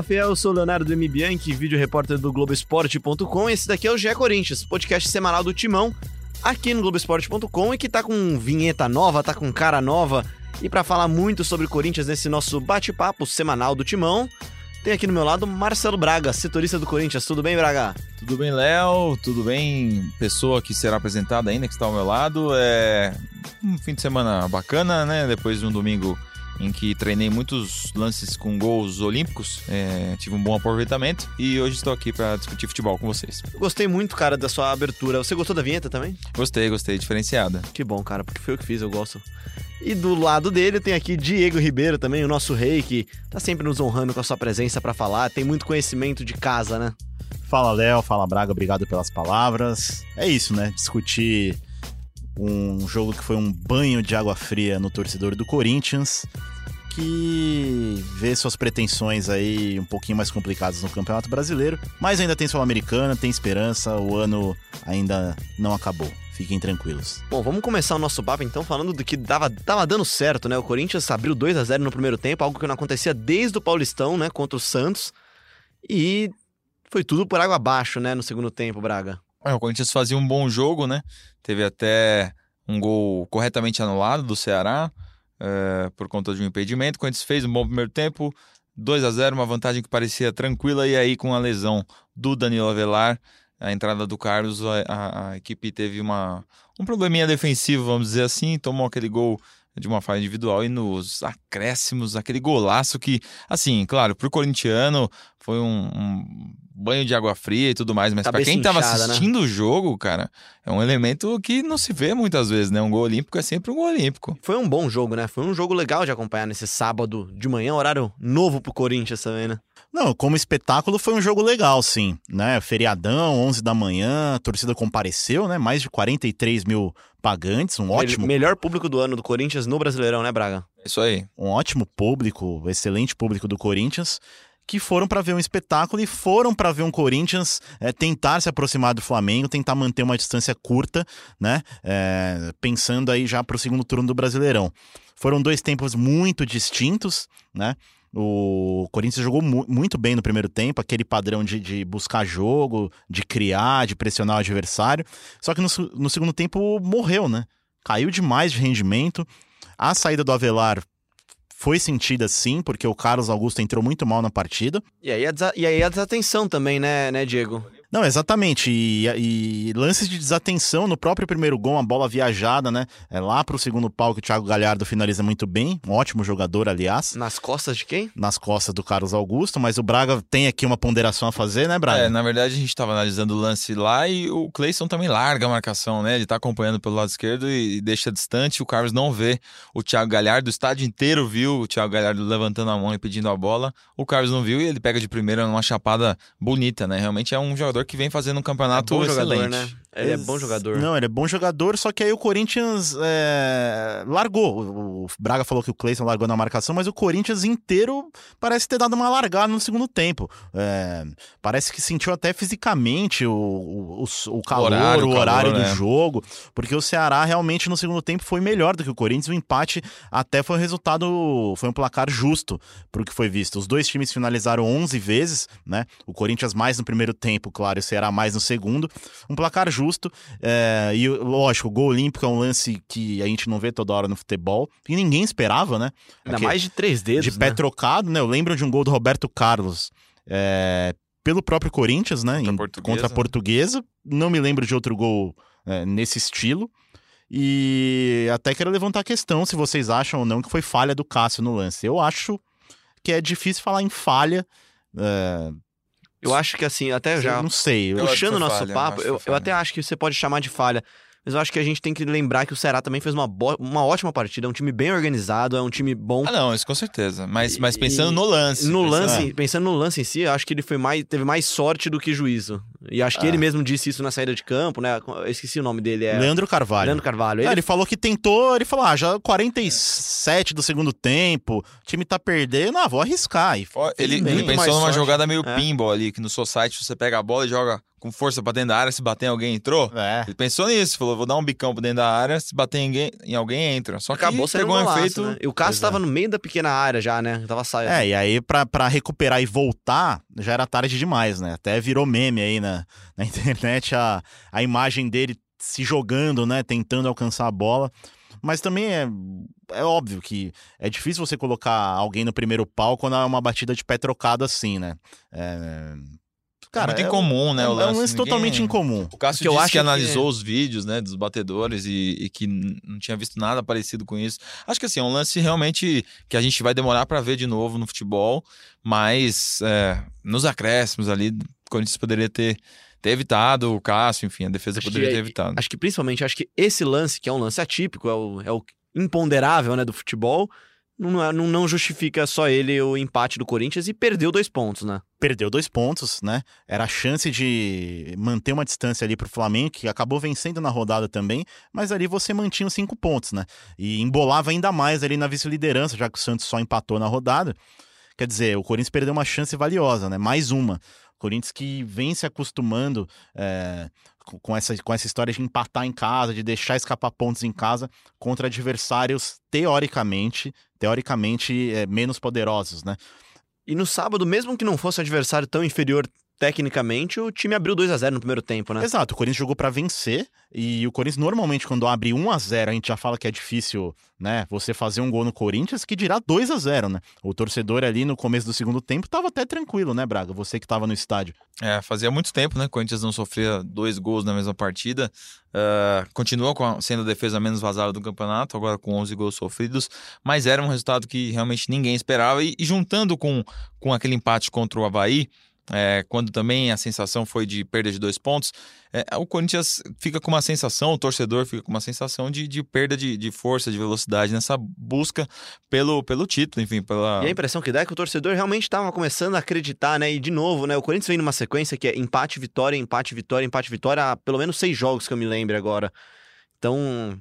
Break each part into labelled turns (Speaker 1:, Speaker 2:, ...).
Speaker 1: Fala Fiel, eu sou o Leonardo M. Bianchi, vídeo repórter do Globoesporte.com. Esse daqui é o GE Corinthians, podcast semanal do Timão, aqui no Globoesporte.com e que tá com vinheta nova, tá com cara nova. E para falar muito sobre Corinthians nesse nosso bate-papo semanal do Timão, tem aqui no meu lado Marcelo Braga, setorista do Corinthians. Tudo bem, Braga?
Speaker 2: Tudo bem, Léo? Tudo bem, pessoa que será apresentada ainda, que está ao meu lado. É um fim de semana bacana, né? Depois de um domingo em que treinei muitos lances com gols olímpicos, é, tive um bom aproveitamento e hoje estou aqui para discutir futebol com vocês.
Speaker 1: Gostei muito, cara, da sua abertura. Você gostou da vinheta também?
Speaker 2: Gostei, gostei, diferenciada.
Speaker 1: Que bom, cara, porque foi eu que fiz, eu gosto. E do lado dele tem aqui Diego Ribeiro também, o nosso rei, que tá sempre nos honrando com a sua presença para falar, tem muito conhecimento de casa, né?
Speaker 3: Fala Léo, fala Braga, obrigado pelas palavras. É isso, né? Discutir um jogo que foi um banho de água fria no torcedor do Corinthians, que vê suas pretensões aí um pouquinho mais complicadas no Campeonato Brasileiro, mas ainda tem Sul-Americana, tem esperança, o ano ainda não acabou. Fiquem tranquilos.
Speaker 1: Bom, vamos começar o nosso papo então falando do que dava, tava dando certo, né? O Corinthians abriu 2 a 0 no primeiro tempo, algo que não acontecia desde o Paulistão, né, contra o Santos. E foi tudo por água abaixo, né, no segundo tempo, Braga.
Speaker 2: É, o Corinthians fazia um bom jogo, né? Teve até um gol corretamente anulado do Ceará é, por conta de um impedimento. O Corinthians fez um bom primeiro tempo, 2 a 0 uma vantagem que parecia tranquila, e aí com a lesão do Danilo Avelar, a entrada do Carlos, a, a, a, equipe teve uma, um probleminha defensivo, vamos dizer assim, tomou aquele gol de uma falha individual e nos acréscimos, aquele golaço que, assim, claro, pro corintiano foi um, um banho de água fria e tudo mais, mas para quem estava né? assistindo né? o jogo, cara, é um elemento que não se vê muitas vezes, né? Um gol olímpico é sempre um gol olímpico.
Speaker 1: Foi um bom jogo, né? Foi um jogo legal de acompanhar nesse sábado de manhã, horário novo pro Corinthians também, né?
Speaker 3: Não, como espetáculo foi um jogo legal, sim, né? Feriadão, 11 da manhã, a torcida compareceu, né? Mais de 43 mil pagantes, um ótimo...
Speaker 1: Melhor público do ano do Corinthians no Brasileirão, né, Braga?
Speaker 2: Isso aí.
Speaker 3: Um ótimo público, excelente público do Corinthians que foram para ver um espetáculo e foram para ver um Corinthians é, tentar se aproximar do Flamengo, tentar manter uma distância curta, né? É, pensando aí já para o segundo turno do Brasileirão. Foram dois tempos muito distintos, né? O Corinthians jogou mu muito bem no primeiro tempo, aquele padrão de, de, buscar jogo, de criar, de pressionar o adversário. Só que no, no segundo tempo morreu, né? Caiu demais de rendimento. A saída do Avelar foi sentida sim, porque o Carlos Augusto entrou muito mal na partida.
Speaker 1: E aí a, e aí a desatenção também, né, né, Diego?
Speaker 3: Não, exatamente. E, e, lances de desatenção no próprio primeiro gol, uma bola viajada, né? É lá pro segundo pau que o Thiago Galhardo finaliza muito bem. Um ótimo jogador, aliás.
Speaker 1: Nas costas de quem?
Speaker 3: Nas costas do Carlos Augusto, mas o Braga tem aqui uma ponderação a fazer, né, Braga?
Speaker 2: É, na verdade a gente tava analisando o lance lá e o Cleison também larga a marcação, né? Ele tá acompanhando pelo lado esquerdo e deixa distante. O Carlos não vê o Thiago Galhardo, o estádio inteiro viu o Thiago Galhardo levantando a mão e pedindo a bola. O Carlos não viu e ele pega de primeira numa chapada bonita, né? Realmente é um jogador jogador que vem fazendo um campeonato é excelente. Jogador, né?
Speaker 1: Ele é bom jogador.
Speaker 3: Não, ele é bom jogador, só que aí o Corinthians é... largou. O Braga falou que o Cleison largou na marcação, mas o Corinthians inteiro parece ter dado uma largada no segundo tempo. É... Parece que sentiu até fisicamente o, o, o calor, o horário, o horário calor, do né? jogo, porque o Ceará realmente no segundo tempo foi melhor do que o Corinthians. O empate até foi um resultado, foi um placar justo pro que foi visto. Os dois times finalizaram 11 vezes, né? O Corinthians mais no primeiro tempo, claro, e o Ceará mais no segundo. Um placar justo justo. É, e lógico, o gol olímpico é um lance que a gente não vê toda hora no futebol. E ninguém esperava, né?
Speaker 1: Ainda Aqui, mais de três dedos.
Speaker 3: De pé
Speaker 1: né?
Speaker 3: trocado, né? Eu lembro de um gol do Roberto Carlos. É, pelo próprio Corinthians, né? Contra, em, portuguesa. contra a portuguesa. Não me lembro de outro gol é, nesse estilo. E até quero levantar a questão se vocês acham ou não que foi falha do Cássio no lance. Eu acho que é difícil falar em falha. É,
Speaker 1: eu acho que assim, até já.
Speaker 3: Eu não sei.
Speaker 1: Puxando o nosso falha, papo, eu, eu, até acho que você pode chamar de falha. Mas eu acho que a gente tem que lembrar que o Ceará também fez uma, uma ótima partida. É um time bem organizado, é um time bom.
Speaker 2: Ah, não, isso com certeza. Mas, mas pensando e, no lance.
Speaker 1: No pensando... lance, pensando no lance em si, eu acho que ele foi mais, teve mais sorte do que juízo. E acho que ah. ele mesmo disse isso na saída de campo, né? Eu esqueci o nome dele. É...
Speaker 3: Leandro Carvalho.
Speaker 1: Leandro Carvalho.
Speaker 3: Ele... É, ele falou que tentou, ele falou: ah, já 47 do segundo tempo, o time tá perdendo, ah, vou arriscar. E
Speaker 2: ele, ele pensou numa sorte. jogada meio é. pinball ali, que no seu site você pega a bola e joga com força pra dentro da área, se bater em alguém, entrou.
Speaker 3: É.
Speaker 2: Ele pensou nisso, falou, vou dar um bicão pra dentro da área, se bater em alguém, em alguém entra. Só que
Speaker 1: Acabou sendo
Speaker 2: pegou
Speaker 1: um golaço,
Speaker 2: efeito...
Speaker 1: né? E o Cássio
Speaker 3: Pois é.
Speaker 1: tava no meio da pequena área já, né? Tava saindo.
Speaker 3: É, e aí pra, pra recuperar e voltar, já era tarde demais, né? Até virou meme aí na, na internet a, a imagem dele se jogando, né? Tentando alcançar a bola. Mas também é, é óbvio que é difícil você colocar alguém no primeiro pau quando é uma batida de pé trocado assim, né? É,
Speaker 2: Cara, muito
Speaker 3: é,
Speaker 2: incomum, né?
Speaker 3: é,
Speaker 2: o
Speaker 3: um
Speaker 2: lance.
Speaker 3: lance
Speaker 2: Ninguém-
Speaker 3: totalmente incomum.
Speaker 2: O Cássio
Speaker 1: Porque eu acho
Speaker 2: que
Speaker 1: que-
Speaker 2: analisou os vídeos, né, dos batedores e, e que não tinha visto nada parecido com isso. Acho que assim, é um lance realmente que a gente vai demorar pra ver de novo no futebol, mas é, nos acréscimos ali, o Corinthians poderia ter, ter evitado o Cássio, enfim, a defesa
Speaker 1: Acho
Speaker 2: poderia
Speaker 1: que-
Speaker 2: ter evitado.
Speaker 1: Acho que principalmente, acho que esse lance, que é um lance atípico, é o, é o imponderável, né, do futebol, não, é- não, não justifica só ele o empate do Corinthians e perdeu dois pontos, né?
Speaker 3: perdeu dois pontos, né? Era a chance de manter uma distância ali pro Flamengo, que acabou vencendo na rodada também, mas ali você mantinha os cinco pontos, né? E embolava ainda mais ali na vice-liderança, já que o Santos só empatou na rodada. Quer dizer, o Corinthians perdeu uma chance valiosa, né? Mais uma. Corinthians que vem se acostumando é, com- com, essa, com essa história de empatar em casa, de deixar escapar pontos em casa contra adversários teoricamente, teoricamente é, menos poderosos, né?
Speaker 1: E no sábado, mesmo que não fosse um adversário tão inferior tecnicamente, o time abriu 2 a 0 no primeiro tempo, né?
Speaker 3: Exato, o Corinthians jogou pra vencer e o Corinthians normalmente quando abre 1 a 0, a gente já fala que é difícil, né, você fazer um gol no Corinthians, que dirá 2 a 0, né? O torcedor ali no começo do segundo tempo tava até tranquilo, né, Braga? Você que tava no estádio.
Speaker 2: É, fazia muito tempo, né? que O Corinthians não sofria dois gols na mesma partida. Ah, continua com a- sendo a defesa menos vazada do campeonato, agora com 11 gols sofridos. Mas era um resultado que realmente ninguém esperava. E, e juntando com, com aquele empate contra o Havaí, é, quando também a sensação foi de perda de dois pontos, é, o Corinthians fica com uma sensação, o torcedor fica com uma sensação de, de perda de, de força, de velocidade nessa busca pelo, pelo título, enfim, pela.
Speaker 1: E a impressão que dá é que o torcedor realmente estava começando a acreditar, né? E de novo, né? O Corinthians vem numa sequência que é empate, vitória, empate, vitória, empate, vitória, há pelo menos seis jogos que eu me lembre agora. Então,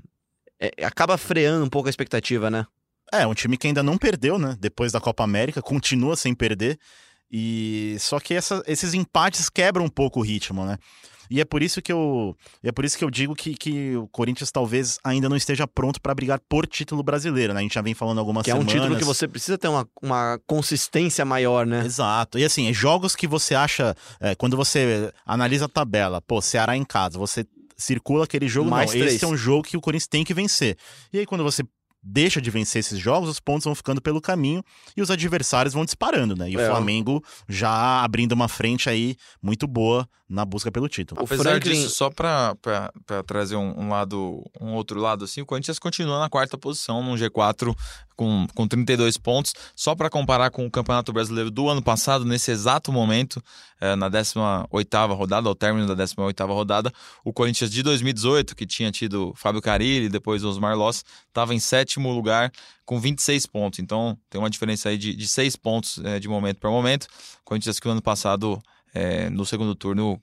Speaker 1: é- acaba freando um pouco a expectativa, né?
Speaker 3: É, um time que ainda não perdeu, né? Depois da Copa América, continua sem perder. E só que essa- esses empates quebram um pouco o ritmo, né? E é por isso que eu, é por isso que eu digo que, que o Corinthians talvez ainda não esteja pronto para brigar por título brasileiro, né? A gente já vem falando algumas
Speaker 1: Que é um
Speaker 3: semanas.
Speaker 1: título que você precisa ter uma, uma consistência maior, né?
Speaker 3: Exato. E assim, jogos que você acha. é, quando você analisa a tabela, pô, Ceará em casa, você circula aquele jogo,
Speaker 1: Mais
Speaker 3: não.
Speaker 1: três.
Speaker 3: Esse é um jogo que o Corinthians tem que vencer. E aí, quando você deixa de vencer esses jogos, os pontos vão ficando pelo caminho e os adversários vão disparando, né? E o
Speaker 1: É.
Speaker 3: Flamengo já abrindo uma frente aí muito boa na busca pelo título.
Speaker 1: O
Speaker 2: Apesar
Speaker 1: Franklin-
Speaker 2: disso, só pra, pra, pra trazer um, um lado, um outro lado assim, o Corinthians continua na quarta posição, num G4 com, com 32 pontos. Só pra comparar com o Campeonato Brasileiro do ano passado, nesse exato momento, eh, na 18ª rodada, ao término da 18ª rodada, o Corinthians de 2018, que tinha tido Fábio Carilli e depois Osmar Loss, estava em sétimo lugar com 26 pontos. Então, tem uma diferença aí de, de 6 pontos eh, de momento para momento. O Corinthians que o ano passado, eh, no segundo turno,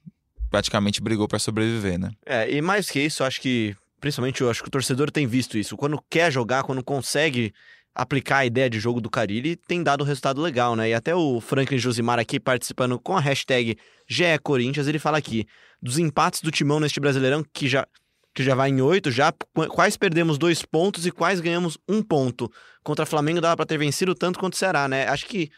Speaker 2: praticamente brigou para sobreviver, né?
Speaker 1: É, e mais que isso, acho que, principalmente eu acho que o torcedor tem visto isso. Quando quer jogar, quando consegue aplicar a ideia de jogo do Carilli, tem dado um resultado legal, né? E até o Franklin Josimar aqui participando com a hashtag GE Corinthians, ele fala aqui dos empates do Timão neste Brasileirão, que já, que já vai em oito, já qu- quais perdemos dois pontos e quais ganhamos um ponto. Contra Flamengo dava pra ter vencido tanto quanto o Ceará, né? Acho que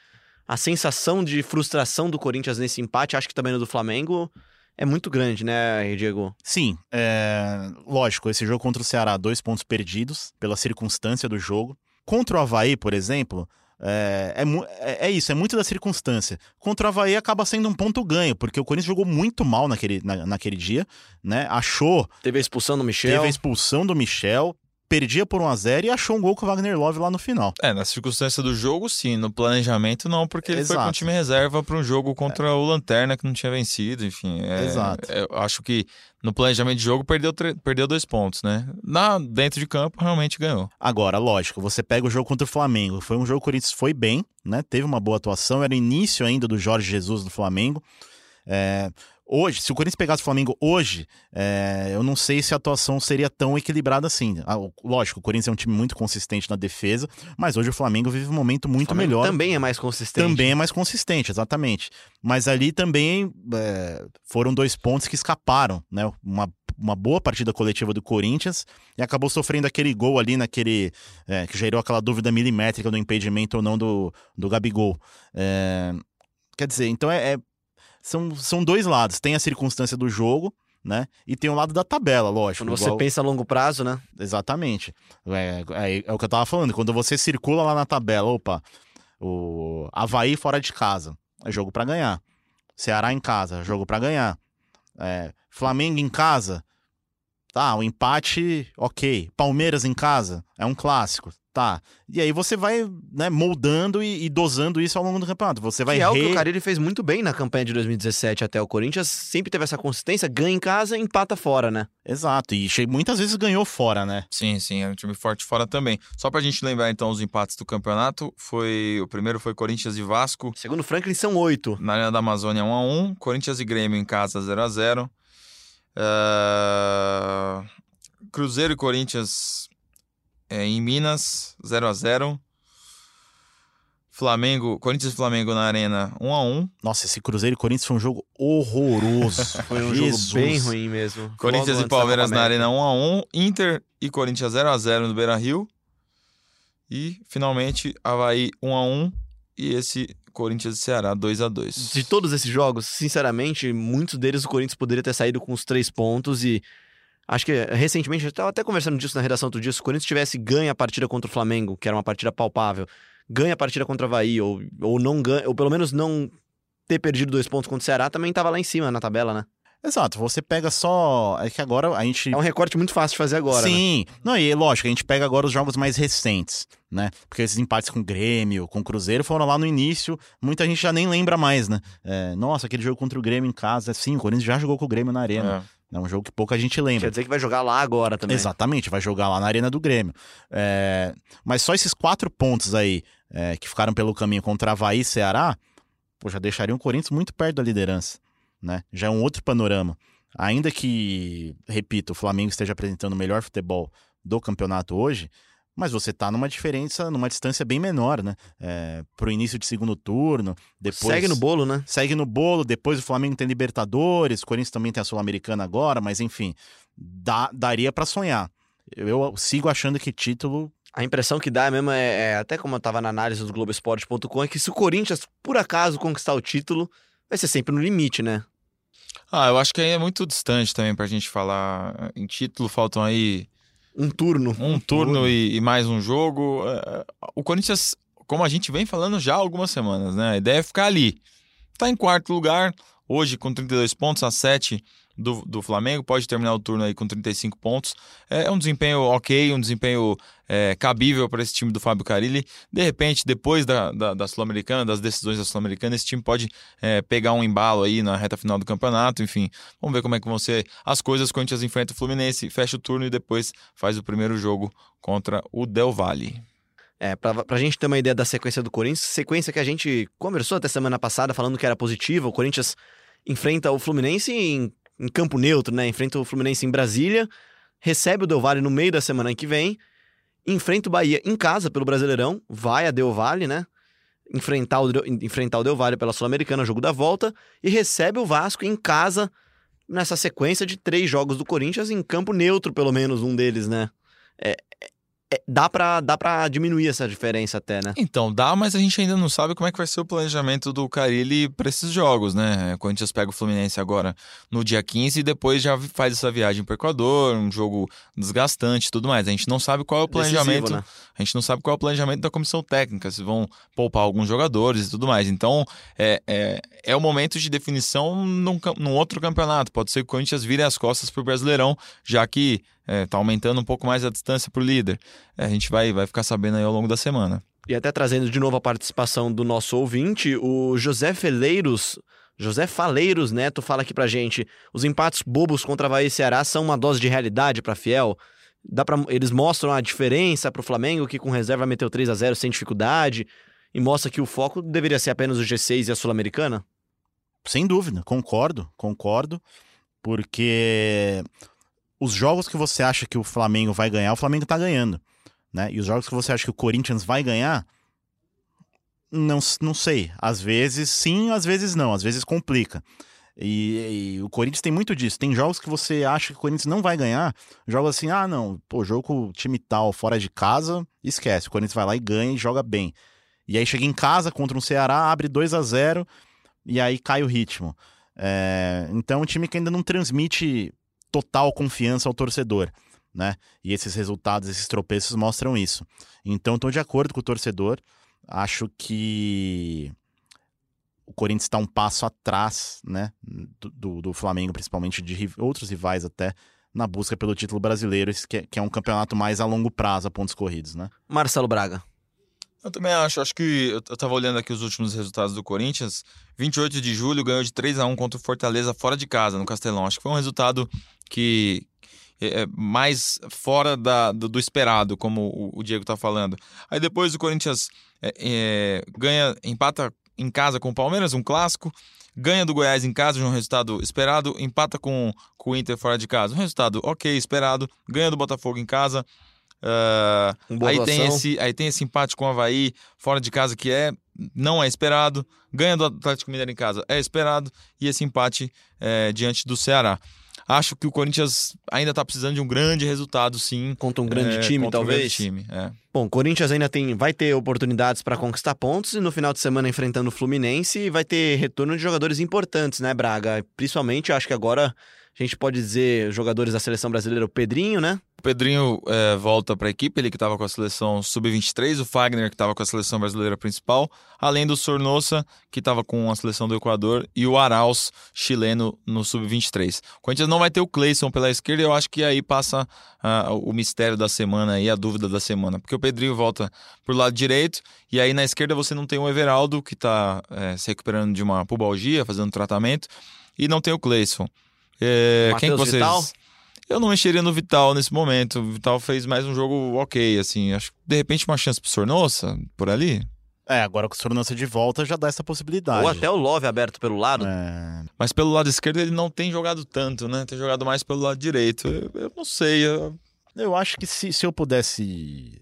Speaker 1: a sensação de frustração do Corinthians nesse empate, acho que também no do Flamengo, é muito grande, né, Diego?
Speaker 3: Sim, é, lógico, esse jogo contra o Ceará, dois pontos perdidos pela circunstância do jogo. Contra o Havaí, por exemplo, é, é é- é isso, é muito da circunstância. Contra o Havaí acaba sendo um ponto ganho, porque o Corinthians jogou muito mal naquele, na- naquele dia, né? Achou,
Speaker 1: Teve a expulsão do Michel.
Speaker 3: teve a expulsão do Michel, perdia por 1 a 0 e achou um gol com o Wagner Love lá no final.
Speaker 2: É, na circunstância do jogo, sim. No planejamento, não, porque ele foi com o
Speaker 3: Exato.
Speaker 2: time reserva para um jogo contra o Lanterna que não tinha vencido, enfim. é-
Speaker 3: Exato.
Speaker 2: é, eu acho que no planejamento de jogo perdeu, perdeu dois pontos, né? Na, dentro de campo, realmente ganhou.
Speaker 3: Agora, lógico, você pega o jogo contra o Flamengo. Foi um jogo que o Corinthians foi bem, né? Teve uma boa atuação. Era o início ainda do Jorge Jesus do Flamengo. É, hoje, se o Corinthians pegasse o Flamengo hoje, é, eu não sei se a atuação seria tão equilibrada assim. Ah, lógico, o Corinthians é um time muito consistente na defesa, mas hoje o Flamengo vive um momento muito melhor.
Speaker 1: Também é mais consistente.
Speaker 3: Também é mais consistente, exatamente. Mas ali também é, foram dois pontos que escaparam, né? Uma, uma boa partida coletiva do Corinthians e acabou sofrendo aquele gol ali naquele. É, que gerou aquela dúvida milimétrica do impedimento ou não do, do Gabigol. É, quer dizer, então é, é são, são dois lados. Tem a circunstância do jogo, né? E tem o lado da tabela, lógico.
Speaker 1: Quando igual... você pensa a longo prazo, né?
Speaker 3: Exatamente. É, é, é, o que eu tava falando. Quando você circula lá na tabela, opa, o Havaí fora de casa, é jogo para ganhar. Ceará em casa, jogo para ganhar. É, Flamengo em casa, tá, o empate, ok. Palmeiras em casa, é um clássico. Tá. E aí você vai né, moldando e, e, dosando isso ao longo do campeonato. Você vai
Speaker 1: que é re... o que o Carilli fez muito bem na campanha de 2017 até o Corinthians. Sempre teve essa consistência, ganha em casa e empata fora, né?
Speaker 3: Exato. E muitas vezes ganhou fora, né?
Speaker 2: Sim, sim. É um time forte fora também. Só pra gente lembrar então os empates do campeonato. Foi O primeiro foi Corinthians e Vasco.
Speaker 1: Segundo Franklin, são oito.
Speaker 2: Na Arena da Amazônia, 1x1. Corinthians e Grêmio em casa, 0x0. Uh... Eh, Cruzeiro e Corinthians é, em Minas, 0 a 0 Flamengo, Corinthians e Flamengo na Arena 1 a 1
Speaker 3: Nossa, esse Cruzeiro e Corinthians foi um jogo horroroso.
Speaker 1: foi um Jesus. jogo bem ruim mesmo.
Speaker 2: Corinthians Logo e Palmeiras na Arena 1 a 1 Inter e Corinthians 0 a 0 no Beira-Rio. E finalmente Havaí 1 a 1 e esse Corinthians e Ceará 2 a 2
Speaker 1: De todos esses jogos, sinceramente, muitos deles o Corinthians poderia ter saído com os três pontos e Acho que recentemente, eu estava até conversando disso na redação outro dia, se o Corinthians tivesse ganho a partida contra o Flamengo, que era uma partida palpável, ganha a partida contra o Havaí, ou, ou não ganha, ou pelo menos não ter perdido dois pontos contra o Ceará, também estava lá em cima na tabela, né?
Speaker 3: Exato, você pega só. É que agora a gente.
Speaker 1: É um recorte muito fácil de fazer agora.
Speaker 3: Né? Sim,
Speaker 1: né?
Speaker 3: não, e lógico, a gente pega agora os jogos mais recentes, né? Porque esses empates com o Grêmio, com o Cruzeiro foram lá no início, muita gente já nem lembra mais, né? É, nossa, aquele jogo contra o Grêmio em casa, sim, o Corinthians já jogou com o Grêmio na Arena. É. É um jogo que pouca gente lembra.
Speaker 1: Quer dizer que vai jogar lá agora também.
Speaker 3: Exatamente, vai jogar lá na Arena do Grêmio. É... Mas só esses quatro pontos aí é, que ficaram pelo caminho contra Havaí e Ceará, pô, já deixariam o Corinthians muito perto da liderança. Né? Já é um outro panorama. Ainda que, repito, o Flamengo esteja apresentando o melhor futebol do campeonato hoje, mas você tá numa diferença, numa distância bem menor, né? É, pro início de segundo turno, depois...
Speaker 1: Segue no bolo, né?
Speaker 3: Segue no bolo, depois o Flamengo tem Libertadores, o Corinthians também tem a Sul-Americana agora, mas enfim, dá, daria para sonhar. Eu sigo achando que título
Speaker 1: a impressão que dá mesmo é, é, até como eu tava na análise do Globoesporte.com, é que se o Corinthians, por acaso, conquistar o título, vai ser sempre no limite, né?
Speaker 2: Ah, eu acho que aí é muito distante também pra gente falar em título, faltam aí
Speaker 1: um turno.
Speaker 2: Um turno e, e, mais um jogo. É, é, o Corinthians, como a gente vem falando já há algumas semanas, né? A ideia é ficar ali. Tá em quarto lugar, hoje com 32 pontos, a 7 do, do Flamengo, pode terminar o turno aí com 35 pontos. É um desempenho ok, um desempenho é, cabível para esse time do Fábio Carilli. De repente, depois da, da, da Sul-Americana, das decisões da Sul-Americana, esse time pode é, pegar um embalo aí na reta final do campeonato. Enfim, vamos ver como é que vão ser as coisas. Corinthians enfrenta o Fluminense, fecha o turno e depois faz o primeiro jogo contra o Del Valle.
Speaker 1: É, pra, pra gente ter uma ideia da sequência do Corinthians, sequência que a gente conversou até semana passada falando que era positiva, o Corinthians enfrenta o Fluminense em em campo neutro, né? Enfrenta o Fluminense em Brasília, recebe o Del Valle no meio da semana que vem, enfrenta o Bahia em casa pelo Brasileirão, vai a Del Valle, né? Enfrentar o, enfrentar o Del Valle pela Sul-Americana, jogo da volta, e recebe o Vasco em casa nessa sequência de três jogos do Corinthians em campo neutro, pelo menos um deles, né? É, é, dá para dá pra diminuir essa diferença até, né?
Speaker 2: Então, dá, mas a gente ainda não sabe como é que vai ser o planejamento do Carilli para esses jogos, né? O Corinthians pega o Fluminense agora no dia 15 e depois já faz essa viagem para o Equador, um jogo desgastante e tudo mais. A gente não sabe qual é o planejamento. Decisivo, né? A gente não sabe qual é o planejamento da comissão técnica, se vão poupar alguns jogadores e tudo mais. Então, é, é, é o momento de definição num, num outro campeonato. Pode ser que o Corinthians vire as costas para o Brasileirão, já que é, tá aumentando um pouco mais a distância para o líder. É, a gente vai, vai ficar sabendo aí ao longo da semana.
Speaker 1: E até trazendo de novo a participação do nosso ouvinte, o José Feleiros. José Faleiros Neto fala aqui pra gente: os empates bobos contra Havaí e Ceará são uma dose de realidade para Fiel. Dá pra, eles mostram a diferença para o Flamengo, que com reserva meteu 3 a 0 sem dificuldade, e mostra que o foco deveria ser apenas o G6 e a Sul-Americana?
Speaker 3: Sem dúvida, concordo, concordo, porque os jogos que você acha que o Flamengo vai ganhar, o Flamengo tá ganhando, né? E os jogos que você acha que o Corinthians vai ganhar, não, não sei. Às vezes sim, às vezes não, às vezes complica. E, e, o Corinthians tem muito disso. Tem jogos que você acha que o Corinthians não vai ganhar. Jogos assim, ah, não, pô, jogo com time tal fora de casa, esquece. O Corinthians vai lá e ganha e joga bem. E aí chega em casa contra um Ceará, abre 2 a 0 e aí cai o ritmo. É, então, um time que ainda não transmite total confiança ao torcedor, né? E esses resultados, esses tropeços mostram isso. Então, estou de acordo com o torcedor. Acho que o Corinthians está um passo atrás, né, do, do Flamengo, principalmente de outros rivais até, na busca pelo título brasileiro, que é, que é um campeonato mais a longo prazo, a pontos corridos, né?
Speaker 1: Marcelo Braga.
Speaker 2: Eu também acho. Acho que eu tava olhando aqui os últimos resultados do Corinthians. 28 de julho ganhou de 3 a 1 contra o Fortaleza fora de casa, no Castelão. Acho que foi um resultado que é, é mais fora da, do, do, esperado, como o, Diego tá falando. Aí depois o Corinthians é, é, ganha, empata em casa com o Palmeiras, um clássico. Ganha do Goiás em casa, um resultado esperado. Empata com, com o Inter fora de casa, um resultado ok, esperado. Ganha do Botafogo em casa. Uh, aí, tem esse, aí tem esse empate com o Havaí fora de casa que é não é esperado. Ganha do Atlético Mineiro em casa é esperado. E esse empate é, diante do Ceará. Acho que o Corinthians ainda está precisando de um grande resultado, sim.
Speaker 1: Contra um grande é, time, talvez. Um
Speaker 2: time, é.
Speaker 1: Bom, o Corinthians ainda tem, vai ter oportunidades para conquistar pontos e no final de semana enfrentando o Fluminense vai ter retorno de jogadores importantes, né, Braga? Principalmente, acho que agora a gente pode dizer jogadores da seleção brasileira, o Pedrinho, né?
Speaker 2: O Pedrinho é, volta para a equipe, ele que estava com a seleção sub-23, o Fagner que estava com a seleção brasileira principal, além do Sornosa que estava com a seleção do Equador e o Arauz chileno no sub-23. O Corinthians não vai ter o Cleison pela esquerda, eu acho que aí passa uh, o mistério da semana e a dúvida da semana, porque o Pedrinho volta pro lado direito e aí na esquerda você não tem o Everaldo que está é, se recuperando de uma pubalgia, fazendo tratamento, e não tem o Cleison. É, quem que vocês. Vital? Eu não mexeria no Vital nesse momento. O Vital fez mais um jogo ok, assim. Acho que de repente uma chance pro Sornossa, por ali.
Speaker 3: É, agora com o Sornossa de volta já dá essa possibilidade.
Speaker 1: Ou até o Love aberto pelo lado.
Speaker 3: É...
Speaker 2: Mas pelo lado esquerdo ele não tem jogado tanto, né? Tem jogado mais pelo lado direito. Eu, eu não sei. Eu...
Speaker 3: eu acho que se, se eu pudesse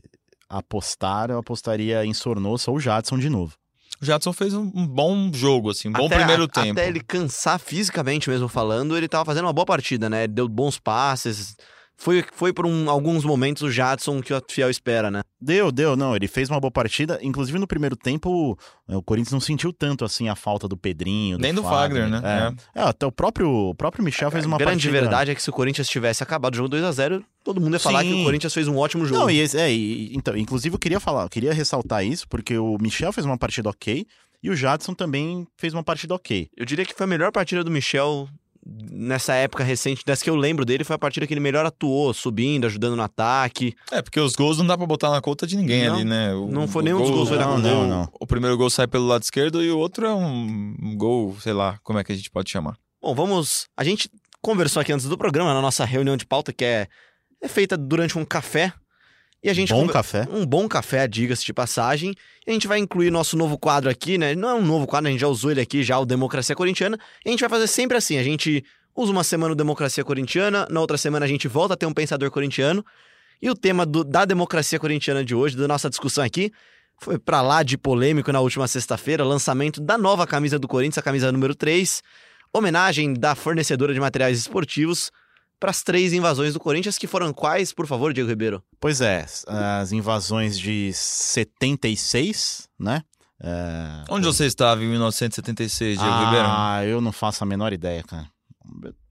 Speaker 3: apostar, eu apostaria em Sornossa ou Jadson de novo.
Speaker 2: O Jadson fez um, bom jogo, assim, um bom até, primeiro tempo.
Speaker 1: Até ele cansar fisicamente mesmo falando, ele tava fazendo uma boa partida, né? Ele deu bons passes. Foi, foi por um, alguns momentos o Jadson que o Fiel espera, né?
Speaker 3: Deu, deu, não. Ele fez uma boa partida. Inclusive no primeiro tempo, o Corinthians não sentiu tanto assim a falta do Pedrinho. Do
Speaker 2: Nem do Fagner, né?
Speaker 3: É. é. é. até o próprio, o próprio Michel fez uma
Speaker 1: partida. A grande
Speaker 3: partida...
Speaker 1: verdade é que se o Corinthians tivesse acabado o jogo 2 a 0 todo mundo ia falar Sim. que o Corinthians fez um ótimo jogo.
Speaker 3: Não, e, é, e, então, inclusive eu queria falar, eu queria ressaltar isso, porque o Michel fez uma partida ok. E o Jadson também fez uma partida ok.
Speaker 1: Eu diria que foi a melhor partida do Michel nessa época recente, dessa que eu lembro dele, foi a partida que ele melhor atuou, subindo, ajudando no ataque.
Speaker 2: É, porque os gols não dá pra botar na conta de ninguém
Speaker 1: não,
Speaker 2: ali, né?
Speaker 1: O, não foi nenhum dos gols foi
Speaker 3: conta. Não, não.
Speaker 2: O primeiro gol sai pelo lado esquerdo e o outro é um, um gol, sei lá, como é que a gente pode chamar.
Speaker 1: Bom, vamos. A gente conversou aqui antes do programa, na nossa reunião de pauta, que é, é feita durante um café e a gente
Speaker 3: bom café.
Speaker 1: Um bom café, diga-se de passagem. E a gente vai incluir nosso novo quadro aqui, né? Não é um novo quadro, a gente já usou ele aqui, já o Democracia Corintiana. E a gente vai fazer sempre assim: a gente usa uma semana o Democracia Corintiana, na outra semana a gente volta a ter um pensador corintiano. E o tema do, da democracia corintiana de hoje, da nossa discussão aqui, foi para lá de polêmico na última sexta-feira, lançamento da nova camisa do Corinthians, a camisa número 3, homenagem da fornecedora de materiais esportivos para as três invasões do Corinthians, que foram quais, por favor, Diego Ribeiro?
Speaker 3: Pois é, as invasões de 76, né?
Speaker 2: É... Onde você estava em 1976, Diego
Speaker 3: ah,
Speaker 2: Ribeiro?
Speaker 3: Ah, eu não faço a menor ideia, cara.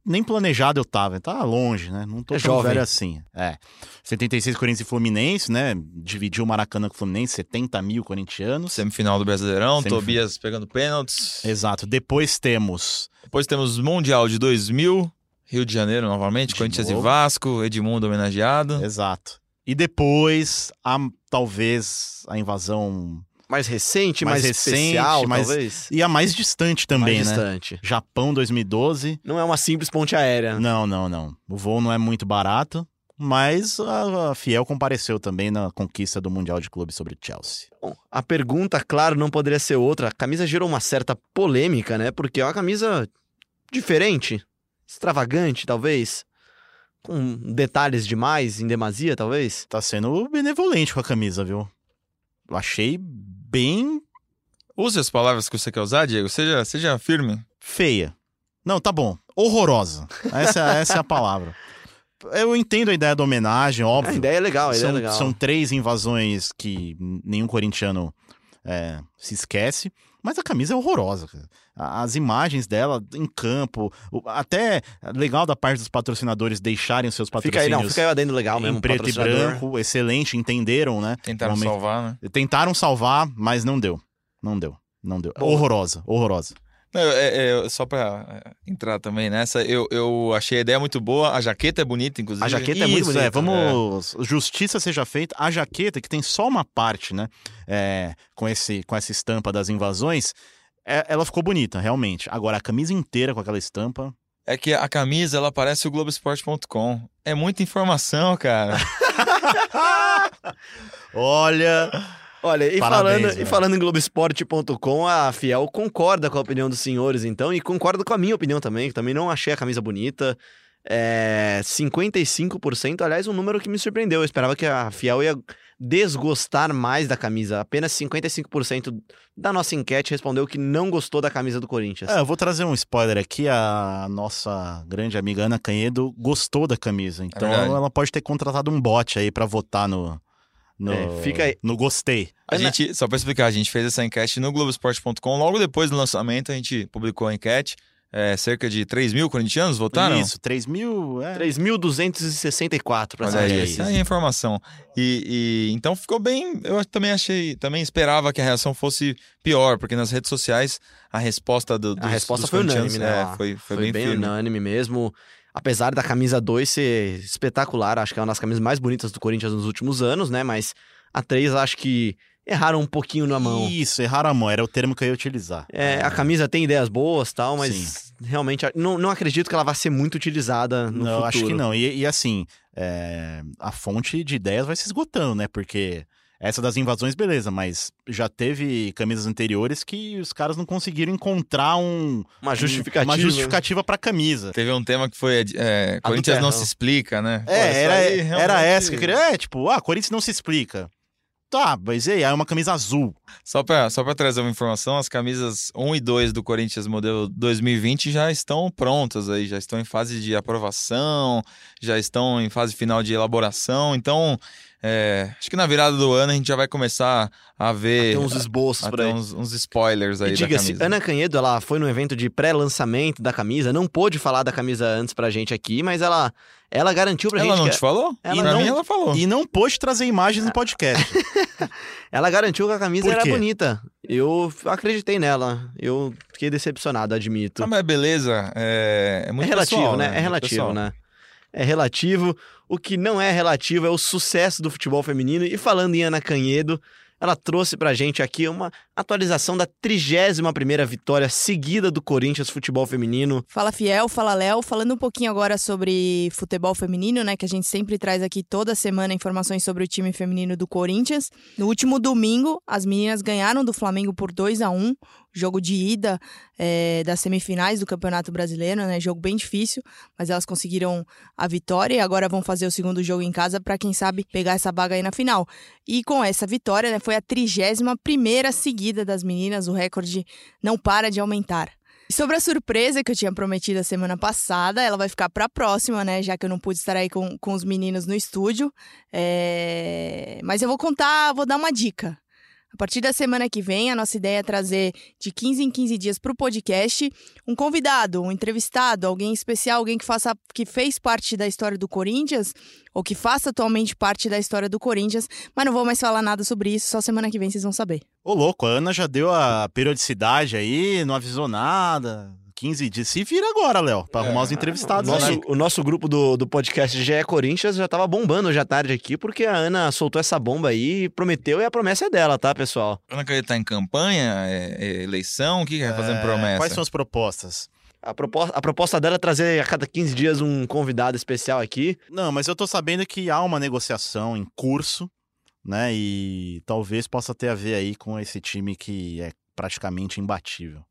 Speaker 3: Nem planejado eu tava, tá longe, né? Não tô é tão jovem. velho assim. É. 76 Corinthians e Fluminense, né? Dividiu o Maracanã com o Fluminense, 70 mil corintianos.
Speaker 2: Semifinal do Brasileirão, Semif... Tobias pegando pênaltis.
Speaker 3: Exato. Depois temos.
Speaker 2: Depois temos Mundial de 2000, Rio de Janeiro novamente, de Corinthians novo. e Vasco, Edmundo homenageado.
Speaker 3: Exato. E depois, a, talvez, a invasão
Speaker 1: mais recente, mais, mais recente, especial, mais, talvez.
Speaker 3: E a mais distante também,
Speaker 1: mais
Speaker 3: né?
Speaker 1: distante.
Speaker 3: Japão 2012.
Speaker 1: Não é uma simples ponte aérea.
Speaker 3: Não, não, não. O voo não é muito barato. Mas a, a Fiel compareceu também na conquista do Mundial de Clube sobre Chelsea.
Speaker 1: Bom, a pergunta, claro, não poderia ser outra. A camisa gerou uma certa polêmica, né? Porque é uma camisa diferente, extravagante, talvez. Com detalhes demais, em demasia, talvez.
Speaker 3: Tá sendo benevolente com a camisa, viu? Eu achei bem
Speaker 2: Use as palavras que você quer usar, Diego. Seja, seja firme.
Speaker 3: feia. Não, tá bom. Horrorosa. Essa, essa é a palavra. Eu entendo a ideia da homenagem,
Speaker 1: A
Speaker 3: óbvio.
Speaker 1: ideia é legal, a ideia
Speaker 3: são,
Speaker 1: é legal.
Speaker 3: são três invasões que nenhum corintiano é, se esquece. Mas a camisa é horrorosa. cara. As imagens dela em campo, até legal da parte dos patrocinadores deixarem os seus
Speaker 1: Fica aí,
Speaker 3: patrocínios
Speaker 1: não, fica aí adendo legal mesmo.
Speaker 3: em preto e branco, excelente, entenderam, né?
Speaker 2: Tentaram
Speaker 3: Momento-
Speaker 2: salvar, né?
Speaker 3: Tentaram salvar, mas não deu. Não deu. Não deu.
Speaker 1: Bom.
Speaker 3: horrorosa, horrorosa.
Speaker 2: É- é- só pra é, entrar também nessa, eu, eu achei a ideia muito boa. A jaqueta é bonita, inclusive.
Speaker 1: A jaqueta é muito
Speaker 3: Isso,
Speaker 1: bonita.
Speaker 3: é, vamos. Justiça seja feita. A jaqueta, que tem só uma parte, né? é, com, esse, com essa estampa das invasões, é- ela ficou bonita, realmente. Agora, a camisa inteira com aquela estampa.
Speaker 2: É que a camisa, ela parece o Globoesporte.com. É muita informação, cara.
Speaker 3: Olha.
Speaker 1: Olha, e,
Speaker 3: Parabéns,
Speaker 1: falando, e falando em Globoesporte.com, a Fiel concorda com a opinião dos senhores, então, e concorda com a minha opinião também, que também não achei a camisa bonita. É, 55%, aliás, um número que me surpreendeu. Eu esperava que a Fiel ia desgostar mais da camisa. Apenas 55% da nossa enquete respondeu que não gostou da camisa do Corinthians.
Speaker 3: É, eu vou trazer um spoiler aqui. A nossa grande amiga Ana Canhedo gostou da camisa. Então
Speaker 2: verdade.
Speaker 3: ela pode ter contratado um bot aí pra votar no. No,
Speaker 1: É, fica aí.
Speaker 3: no gostei.
Speaker 2: A gente, só pra explicar, a gente fez essa enquete no Globoesporte.com. Logo depois do lançamento, a gente publicou a enquete. É, cerca de 3 mil corintianos votaram?
Speaker 3: Isso, 3 mil. É.
Speaker 1: 3.264 pra
Speaker 2: Olha
Speaker 1: ser
Speaker 2: aí, essa é a informação. E, e- então ficou bem. Eu também achei, também esperava que a reação fosse pior, porque nas redes sociais a resposta do, dos,
Speaker 1: A resposta
Speaker 2: dos
Speaker 1: foi unânime, né?
Speaker 2: é,
Speaker 1: lá.
Speaker 2: foi, foi, bem, firme.
Speaker 1: unânime mesmo. Apesar da camisa 2 ser espetacular, acho que é uma das camisas mais bonitas do Corinthians nos últimos anos, né? Mas a 3 acho que erraram um pouquinho na mão.
Speaker 3: Isso, erraram a mão, era o termo que eu ia utilizar.
Speaker 1: É, a camisa tem ideias boas tal, mas realmente não, não acredito que ela vá ser muito utilizada no
Speaker 3: não,
Speaker 1: futuro.
Speaker 3: acho que não. E, e assim, é, a fonte de ideias vai se esgotando, né? Porque essa das invasões, beleza, mas já teve camisas anteriores que os caras não conseguiram encontrar um,
Speaker 1: Uma justificativa.
Speaker 3: uma justificativa pra camisa.
Speaker 2: Teve um tema que foi é, Corinthians não se explica, né? Pô,
Speaker 3: É,
Speaker 2: isso
Speaker 3: era,
Speaker 2: aí
Speaker 3: era essa que eu queria. É, tipo, ah, Corinthians não se explica. Tá, mas e aí? É uma camisa azul.
Speaker 2: Só pra, só pra trazer uma informação, as camisas 1 e 2 do Corinthians modelo 2020 já estão prontas aí, já estão em fase de aprovação, já estão em fase final de elaboração. Então, é, acho que na virada do ano a gente já vai começar a ver
Speaker 1: Tem uns esboços aí.
Speaker 2: uns, uns spoilers aí
Speaker 1: E diga-se. Ana Canhedo, ela foi no evento de pré-lançamento da camisa, não pôde falar da camisa antes pra gente aqui, mas ela, ela garantiu pra
Speaker 2: Ela
Speaker 1: gente
Speaker 2: não
Speaker 1: que
Speaker 2: te falou?
Speaker 1: Ela
Speaker 2: pra
Speaker 3: não-
Speaker 2: mim ela falou.
Speaker 3: E não pôde trazer imagens no podcast.
Speaker 1: ela garantiu que a camisa era bonita. Eu acreditei nela. Eu fiquei decepcionado, admito.
Speaker 2: Ah, mas beleza, é, é muito
Speaker 1: é relativo,
Speaker 2: pessoal,
Speaker 1: né? É
Speaker 2: Muito
Speaker 1: relativo,
Speaker 2: pessoal.
Speaker 1: né? É relativo. O que não é relativo é o sucesso do futebol feminino. E falando em Ana Canhedo, ela trouxe pra gente aqui uma atualização da 31ª vitória seguida do Corinthians Futebol Feminino.
Speaker 4: Fala Fiel, fala Léo, falando um pouquinho agora sobre futebol feminino, né, que a gente sempre traz aqui toda semana informações sobre o time feminino do Corinthians. No último domingo, as meninas ganharam do Flamengo por 2 a 1 jogo de ida eh, das semifinais do Campeonato Brasileiro, né, jogo bem difícil, mas elas conseguiram a vitória e agora vão fazer o segundo jogo em casa para quem sabe pegar essa vaga aí na final. E com essa vitória, né, foi a 31 primeira seguida das meninas, o recorde não para de aumentar. Sobre a surpresa que eu tinha prometido a semana passada, ela vai ficar para a próxima, né? Já que eu não pude estar aí com, com os meninos no estúdio. É, Mas eu vou contar, vou dar uma dica. A partir da semana que vem, a nossa ideia é trazer de 15 em 15 dias para o podcast um convidado, um entrevistado, alguém especial, alguém que faça, que fez parte da história do Corinthians ou que faça atualmente parte da história do Corinthians. Mas não vou mais falar nada sobre isso, só semana que vem vocês vão saber.
Speaker 3: Ô, louco, a Ana já deu a periodicidade aí, não avisou nada. 15 dias. Se vira agora, Léo, pra arrumar os entrevistados
Speaker 1: Nosso,
Speaker 3: aí.
Speaker 1: o nosso grupo do, do podcast GE Corinthians já tava bombando hoje à tarde aqui, porque a Ana soltou essa bomba aí e prometeu, e a promessa é dela, tá, pessoal?
Speaker 2: Ana Caetano tá em campanha, é, é eleição, o que que fazendo
Speaker 3: É,
Speaker 2: promessa?
Speaker 3: Quais são as propostas?
Speaker 1: A proposta, a proposta dela é trazer a cada 15 dias um convidado especial aqui.
Speaker 3: Não, mas eu tô sabendo que há uma negociação em curso, né? E talvez possa ter a ver aí com esse time que é praticamente imbatível.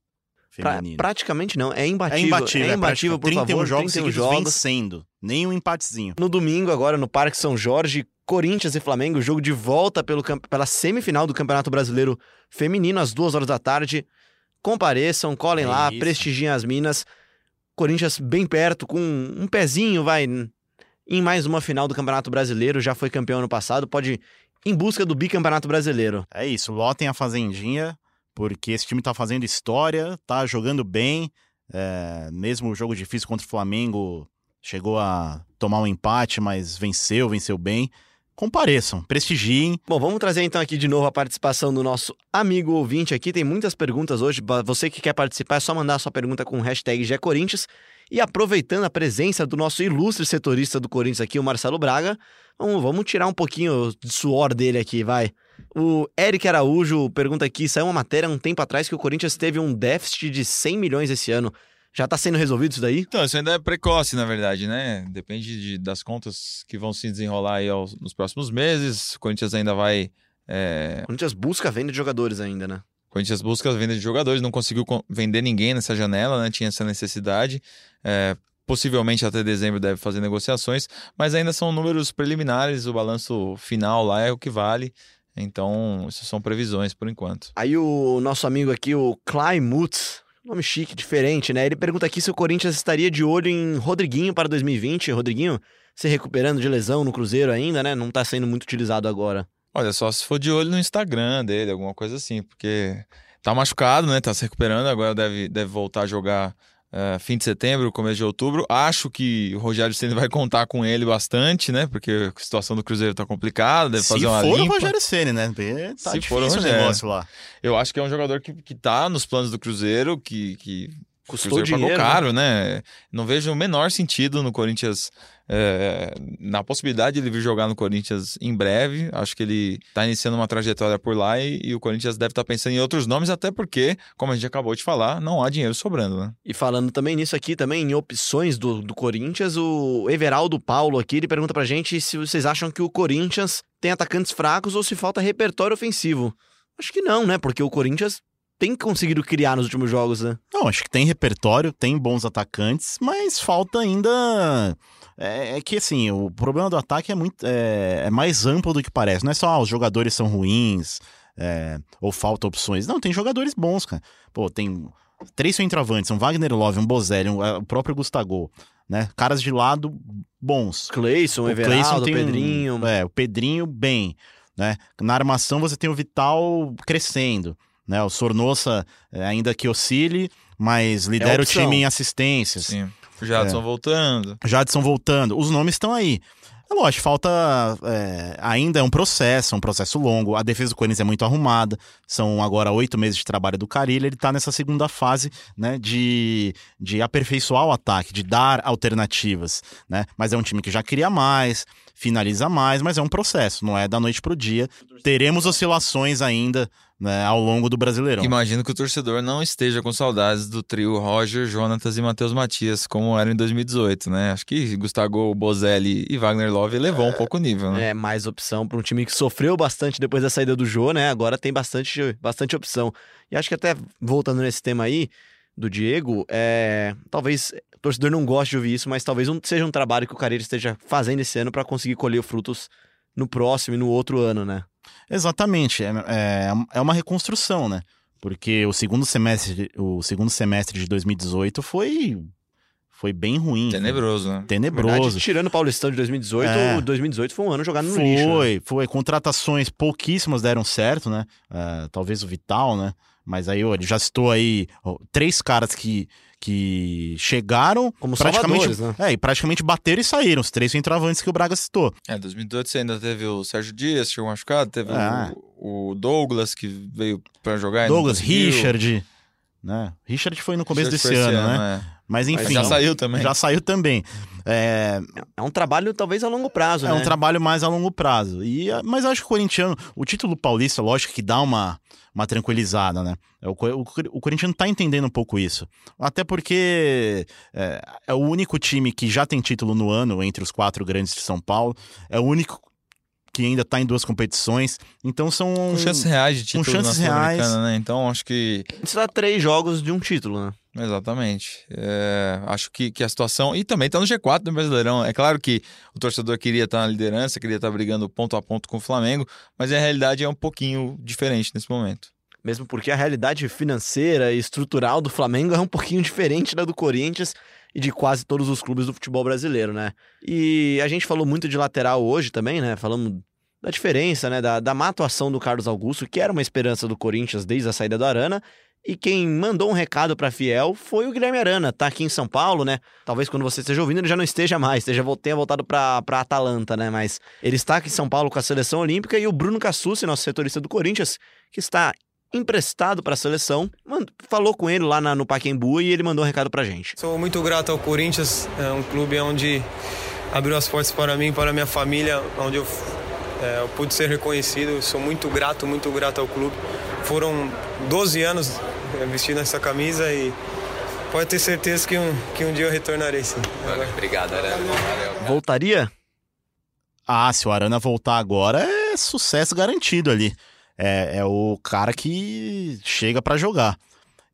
Speaker 1: Pra-
Speaker 3: Feminino.
Speaker 1: praticamente não, é imbatível.
Speaker 3: é imbatível,
Speaker 1: é imbatível, por
Speaker 3: 31
Speaker 1: favor,
Speaker 3: jogos
Speaker 1: 31
Speaker 3: seguidos
Speaker 1: jogos.
Speaker 3: vencendo. Nem um empatezinho.
Speaker 1: No domingo, agora no Parque São Jorge, Corinthians e Flamengo, jogo de volta pelo, pela semifinal do Campeonato Brasileiro Feminino, às duas horas da tarde. Compareçam, colhem
Speaker 3: É
Speaker 1: lá,
Speaker 3: isso.
Speaker 1: prestigiem as minas. Corinthians bem perto, com um pezinho, vai, em mais uma final do Campeonato Brasileiro. Já foi campeão ano passado, pode ir em busca do bicampeonato brasileiro.
Speaker 3: É isso, lotem a Fazendinha, porque esse time tá fazendo história, tá jogando bem. é, mesmo o jogo difícil contra o Flamengo, chegou a tomar um empate, mas venceu, venceu bem. Compareçam, prestigiem.
Speaker 1: Bom, vamos trazer então aqui de novo a participação do nosso amigo ouvinte aqui. Tem muitas perguntas hoje. Você que quer participar, é só mandar sua pergunta com o hashtag GECorinthians. E aproveitando a presença do nosso ilustre setorista do Corinthians aqui, o Marcelo Braga, vamos, vamos tirar um pouquinho de suor dele aqui, vai. O Eric Araújo pergunta aqui, saiu uma matéria um tempo atrás que o Corinthians teve um déficit de 100 milhões esse ano. Já tá sendo resolvido isso daí?
Speaker 2: Então, isso ainda é precoce, na verdade, né? Depende de- das contas que vão se desenrolar aí aos- nos próximos meses. O Corinthians ainda vai. é,
Speaker 1: O Corinthians busca a venda de jogadores ainda, né?
Speaker 2: O Corinthians busca a venda de jogadores, não conseguiu con- vender ninguém nessa janela, né? Tinha essa necessidade. É, possivelmente até dezembro deve fazer negociações, mas ainda são números preliminares, o balanço final lá é o que vale. Então, isso são previsões por enquanto.
Speaker 1: Aí o nosso amigo aqui, o Clay Mutz, nome chique, diferente, né? Ele pergunta aqui se o Corinthians estaria de olho em Rodriguinho para 2020. Rodriguinho se recuperando de lesão no Cruzeiro ainda, né? Não tá sendo muito utilizado agora.
Speaker 2: Olha, só se for de olho no Instagram dele, alguma coisa assim, porque tá machucado, né? Tá se recuperando, agora deve, deve voltar a jogar eh, fim de setembro, começo de outubro. Acho que o Rogério Ceni vai contar com ele bastante, né? Porque a situação do Cruzeiro tá complicada, deve
Speaker 3: Se
Speaker 2: fazer uma
Speaker 3: for
Speaker 2: limpa.
Speaker 3: o Rogério Ceni, né? Tá
Speaker 2: Se for o Rogério.
Speaker 3: negócio lá.
Speaker 2: Eu acho que é um jogador que, que tá nos planos do Cruzeiro, que, que
Speaker 1: Custou dinheiro,
Speaker 2: pagou caro, né? Não vejo o menor sentido no Corinthians, é, na possibilidade de ele vir jogar no Corinthians em breve. Acho que ele tá iniciando uma trajetória por lá e, e o Corinthians deve estar pensando em outros nomes, até porque, como a gente acabou de falar, não há dinheiro sobrando, né?
Speaker 1: E falando também nisso aqui, também em opções do, do Corinthians, o Everaldo Paulo aqui, ele pergunta pra gente se vocês acham que o Corinthians tem atacantes fracos ou se falta repertório ofensivo. Acho que não, né? Porque o Corinthians tem conseguido criar nos últimos jogos, né?
Speaker 3: Não, acho que tem repertório, tem bons atacantes, mas falta ainda. É, é que assim, o problema do ataque é muito é, é mais amplo do que parece. Não é só ah, os jogadores são ruins é, ou falta opções. Não, tem jogadores bons, cara. Pô, tem três centroavantes, um Wagner Love, um Bozelli, um, é, o próprio Gustavo, né? Caras de lado bons.
Speaker 1: Cleison,
Speaker 3: O
Speaker 1: Everaldo,
Speaker 3: Cleison tem um-
Speaker 1: Pedrinho.
Speaker 3: é, o Pedrinho bem, né? Na armação você tem o Vital crescendo, né? O Sornossa, é, ainda que oscile, mas lidera o
Speaker 1: opção.
Speaker 3: time em assistências.
Speaker 2: Sim. O Jadson voltando.
Speaker 3: Jadson voltando, os nomes estão aí. É lógico, falta. é, ainda é um processo, é um processo longo. A defesa do Corinthians é muito arrumada. São agora oito meses de trabalho do Carilho. Ele tá nessa segunda fase, né? De, de aperfeiçoar o ataque, de dar alternativas, né? Mas é um time que já cria mais, finaliza mais, mas é um processo, não é da noite pro dia. Teremos oscilações ainda né, ao longo do Brasileirão.
Speaker 2: Imagino que o torcedor não esteja com saudades do trio Roger, Jonatas e Matheus Matias, como era em 2018, né? Acho que Gustavo, Bozelli e Wagner Love elevou um pouco o nível, né?
Speaker 1: É, mais opção para um time que sofreu bastante depois da saída do Jô, né? Agora tem bastante, bastante opção. E acho que até voltando nesse tema aí do Diego, é, talvez torcedor não goste de ouvir isso, mas talvez um- seja um trabalho que o Careira esteja fazendo esse ano para conseguir colher frutos no próximo e no outro ano, né?
Speaker 3: Exatamente, é, é, é uma reconstrução, né? Porque o segundo semestre, o segundo semestre de 2018 foi foi bem ruim.
Speaker 2: Tenebroso, né?
Speaker 3: Tenebroso.
Speaker 1: verdade, tirando o Paulistão de 2018,
Speaker 3: É.
Speaker 1: o 2018 foi um ano jogado no lixo. né?
Speaker 3: Foi, foi. Contratações pouquíssimas deram certo, né? Ah, talvez o Vital, né? Mas aí, ó, ele já citou aí ó, três caras que, que chegaram
Speaker 1: Como
Speaker 3: praticamente,
Speaker 1: né?
Speaker 3: é, e praticamente bateram e saíram, os três centroavantes que o Braga citou.
Speaker 2: É, 2018 você ainda teve o Sérgio Dias, chegou machucado, teve
Speaker 3: Ah.
Speaker 2: o, o Douglas, que veio pra jogar.
Speaker 3: Douglas. Richard, né? Richard foi no começo
Speaker 2: Richard
Speaker 3: desse
Speaker 2: esse
Speaker 3: ano, né?
Speaker 2: é.
Speaker 3: Mas
Speaker 2: Mas
Speaker 3: enfim.
Speaker 2: já saiu também.
Speaker 3: Já saiu também. É,
Speaker 1: É um trabalho talvez a longo prazo,
Speaker 3: é
Speaker 1: né?
Speaker 3: um trabalho mais a longo prazo. E, ah, mas acho que o corintiano, o título paulista, lógico que dá uma, uma tranquilizada, né? É, O, o, o corintiano tá entendendo um pouco isso. Até porque é, é o único time que já tem título no ano entre os quatro grandes de São Paulo. É o único que ainda tá em duas competições. Então são.
Speaker 2: Com chances reais de título
Speaker 3: chances
Speaker 2: na
Speaker 3: reais.
Speaker 2: Né? Então acho que
Speaker 1: Isso dá três jogos de um título, né?
Speaker 2: Exatamente. É, acho que, que a situação. E também tá no G4 do Brasileirão. É claro que o torcedor queria estar na liderança, queria estar brigando ponto a ponto com o Flamengo, mas a realidade é um pouquinho diferente nesse momento.
Speaker 1: Mesmo porque a realidade financeira e estrutural do Flamengo é um pouquinho diferente da do Corinthians e de quase todos os clubes do futebol brasileiro, né? E a gente falou muito de lateral hoje também, né? Falamos da diferença, né? Da, da má atuação do Carlos Augusto, que era uma esperança do Corinthians desde a saída do Arana. E quem mandou um recado para Fiel foi o Guilherme Arana, tá aqui em São Paulo, né? Talvez quando você esteja ouvindo ele já não esteja mais, esteja, tenha voltado para Atalanta, né? Mas ele está aqui em São Paulo com a seleção olímpica e o Bruno Cassucci, nosso setorista do Corinthians, que está emprestado para a seleção, mand- falou com ele lá na- no Paquembu e ele mandou um recado pra gente.
Speaker 5: Sou muito grato ao Corinthians, é um clube onde abriu as portas para mim, para minha família, onde eu, é, eu pude ser reconhecido. Sou muito grato, muito grato ao clube. Foram 12 anos é, vestindo essa camisa e pode ter certeza que um, que um dia eu retornarei sim.
Speaker 6: Obrigado, Arana. Valeu.
Speaker 1: Voltaria?
Speaker 3: Ah, se o Arana voltar agora, é sucesso garantido ali. É, é o cara que chega pra jogar.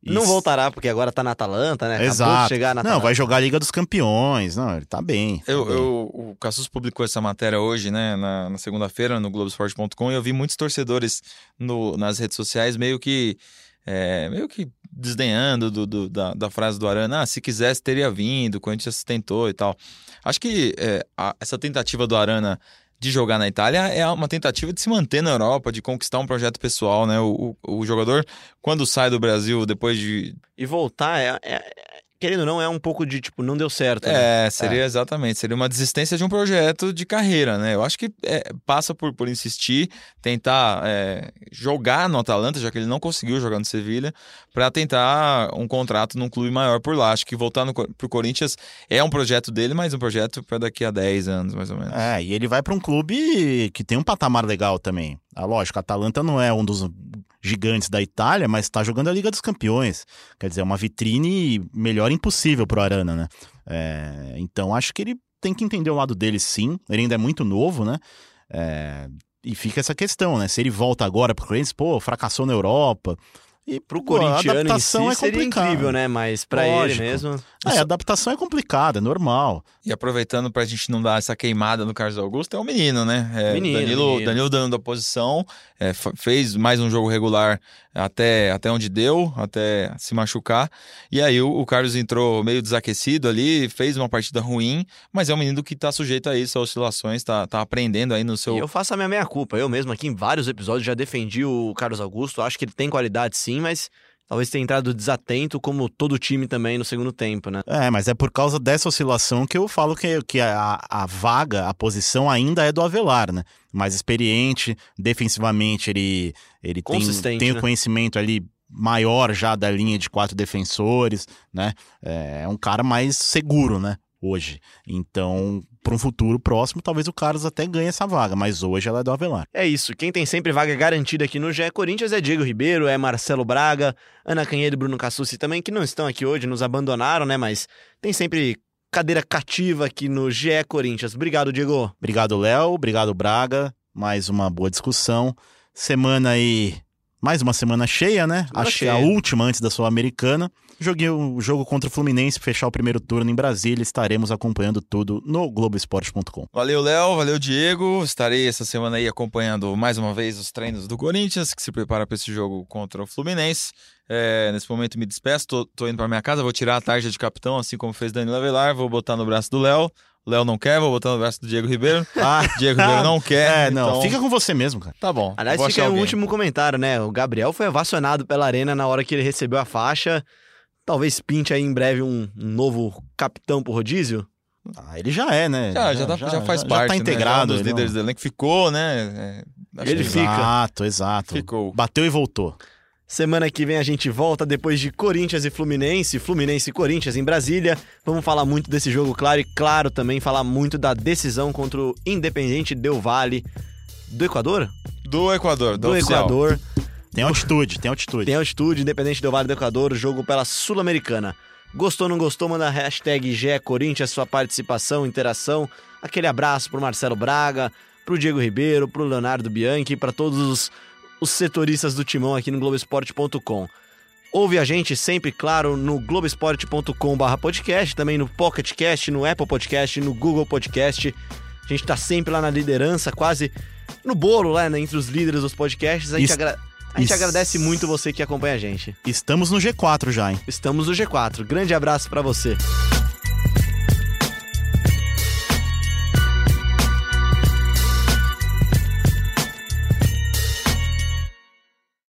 Speaker 3: E
Speaker 1: Não voltará, porque agora tá na Atalanta, né? Acabou de
Speaker 3: Exato.
Speaker 1: chegar na
Speaker 3: Não,
Speaker 1: Atalanta.
Speaker 3: vai jogar a Liga dos Campeões. Não, ele tá bem. tá
Speaker 2: Eu,
Speaker 3: bem.
Speaker 2: eu- o Cassus publicou essa matéria hoje, né, na, na segunda-feira, no Globoesporte.com, e eu vi muitos torcedores no- nas redes sociais meio que. é, meio que desdenhando do, do- da, da frase do Arana, ah, se quisesse teria vindo, o Corinthians tentou e tal. Acho que é, a- essa tentativa do Arana de jogar na Itália é uma tentativa de se manter na Europa, de conquistar um projeto pessoal, né? O, o, o jogador, quando sai do Brasil depois de.
Speaker 1: E voltar, é, é- querendo ou não, é um pouco de tipo, não deu certo. né?
Speaker 2: É, seria exatamente, seria uma desistência de um projeto de carreira, né? Eu acho que é, passa por, por insistir, tentar é, jogar no Atalanta, já que ele não conseguiu jogar no Sevilha, para tentar um contrato num clube maior por lá. Acho que voltar no, pro Corinthians é um projeto dele, mas um projeto para daqui a 10 anos, mais ou menos.
Speaker 3: É, e ele vai pra um clube que tem um patamar legal também. Ah, lógico, a Atalanta não é um dos gigantes da Itália, mas tá jogando a Liga dos Campeões. Quer dizer, é uma vitrine melhor impossível pro Arana, né? É, então acho que ele tem que entender o lado dele sim. Ele ainda é muito novo, né? É, e fica essa questão, né? Se ele volta agora pro Corinthians, pô, fracassou na Europa. E
Speaker 1: Pro
Speaker 3: pô, a
Speaker 1: corintiano em si
Speaker 3: adaptação é
Speaker 1: seria incrível, né? Mas pra ele mesmo...
Speaker 3: É, a adaptação é complicada, é normal.
Speaker 2: E aproveitando pra gente não dar essa queimada no Carlos Augusto, é o menino, né? É,
Speaker 1: Menino,
Speaker 2: Danilo,
Speaker 1: menino.
Speaker 2: Danilo dando a posição, é, fez mais um jogo regular até, até onde deu, até se machucar. E aí o, o Carlos entrou meio desaquecido ali, fez uma partida ruim, mas é um menino que tá sujeito a isso, a oscilações, tá, tá aprendendo aí no seu.
Speaker 1: E eu faço a minha meia-culpa. Eu mesmo aqui em vários episódios já defendi o Carlos Augusto. Acho que ele tem qualidade sim, mas talvez tenha entrado desatento, como todo time também no segundo tempo, né?
Speaker 3: É, mas é por causa dessa oscilação que eu falo que, que a, a vaga, a posição ainda é do Avelar, né? Mais experiente, defensivamente ele, ele tem,
Speaker 1: Consistente,
Speaker 3: tem o
Speaker 1: né?
Speaker 3: conhecimento ali maior já da linha de quatro defensores, né? É um cara mais seguro, né? Hoje. Então, para um futuro próximo, talvez o Carlos até ganhe essa vaga, mas hoje ela é do Avelar.
Speaker 1: É isso. Quem tem sempre vaga garantida aqui no GE Corinthians é Diego Ribeiro, é Marcelo Braga, Ana Canhedo e Bruno Cassucci também, que não estão aqui hoje, nos abandonaram, né? Mas tem sempre cadeira cativa aqui no GE Corinthians. Obrigado, Diego.
Speaker 3: Obrigado, Léo. Obrigado, Braga. Mais uma boa discussão. Semana aí. Mais uma semana cheia, né?
Speaker 1: Semana
Speaker 3: Acho que a última antes da Sul-Americana. Joguei o jogo contra o Fluminense, fechar o primeiro turno em Brasília. Estaremos acompanhando tudo no Globoesporte.com.
Speaker 2: Valeu, Léo. Valeu, Diego. Estarei essa semana aí acompanhando mais uma vez os treinos do Corinthians, que se prepara para esse jogo contra o Fluminense. É, nesse momento me despeço, tô, tô indo para minha casa, vou tirar a tarja de capitão, assim como fez Danilo Avelar, vou botar no braço do Léo. O Léo não quer, vou botar no braço do Diego Ribeiro.
Speaker 3: Ah,
Speaker 2: Diego Ribeiro não quer.
Speaker 3: é, não.
Speaker 2: então-
Speaker 3: Fica com você mesmo, cara.
Speaker 2: Tá bom.
Speaker 1: Aliás, fica um
Speaker 2: alguém.
Speaker 1: último comentário, né? O Gabriel foi ovacionado pela Arena na hora que ele recebeu a faixa. Talvez pinte aí em breve um, um novo capitão pro rodízio.
Speaker 3: Ah, ele já é, né?
Speaker 2: Já, já, tá- já faz parte.
Speaker 3: Já tá
Speaker 2: né?
Speaker 3: integrado.
Speaker 2: Já é um dos líderes do elenco. Ficou, né? É, acho
Speaker 1: Ele
Speaker 2: que
Speaker 1: fica.
Speaker 3: Exato, exato.
Speaker 2: Ficou.
Speaker 3: Bateu e voltou.
Speaker 1: Semana que vem a gente volta depois de Corinthians e Fluminense, Fluminense e Corinthians em Brasília. Vamos falar muito desse jogo, claro, e claro também falar muito da decisão contra o Independente Del Vale do Equador?
Speaker 2: Do Equador, do,
Speaker 1: do. Equador.
Speaker 3: Tem altitude, tem altitude.
Speaker 1: Tem altitude, Independente Del Vale do Equador, jogo pela Sul-Americana. Gostou, não gostou? Manda a hashtag GE Corinthians, sua participação, interação. Aquele abraço pro Marcelo Braga, pro Diego Ribeiro, pro Leonardo Bianchi, para todos os, os setoristas do timão aqui no Globoesporte.com. Ouve a gente sempre, claro, no globesport.com.br podcast, também no Pocket Cast, no Apple Podcast, no Google Podcast. A gente tá sempre lá na liderança, quase no bolo lá, né, entre os líderes dos podcasts. A gente, agra- a gente agradece muito você que acompanha a gente.
Speaker 3: Estamos no G4 já, hein?
Speaker 1: Estamos no G4. Grande abraço pra você.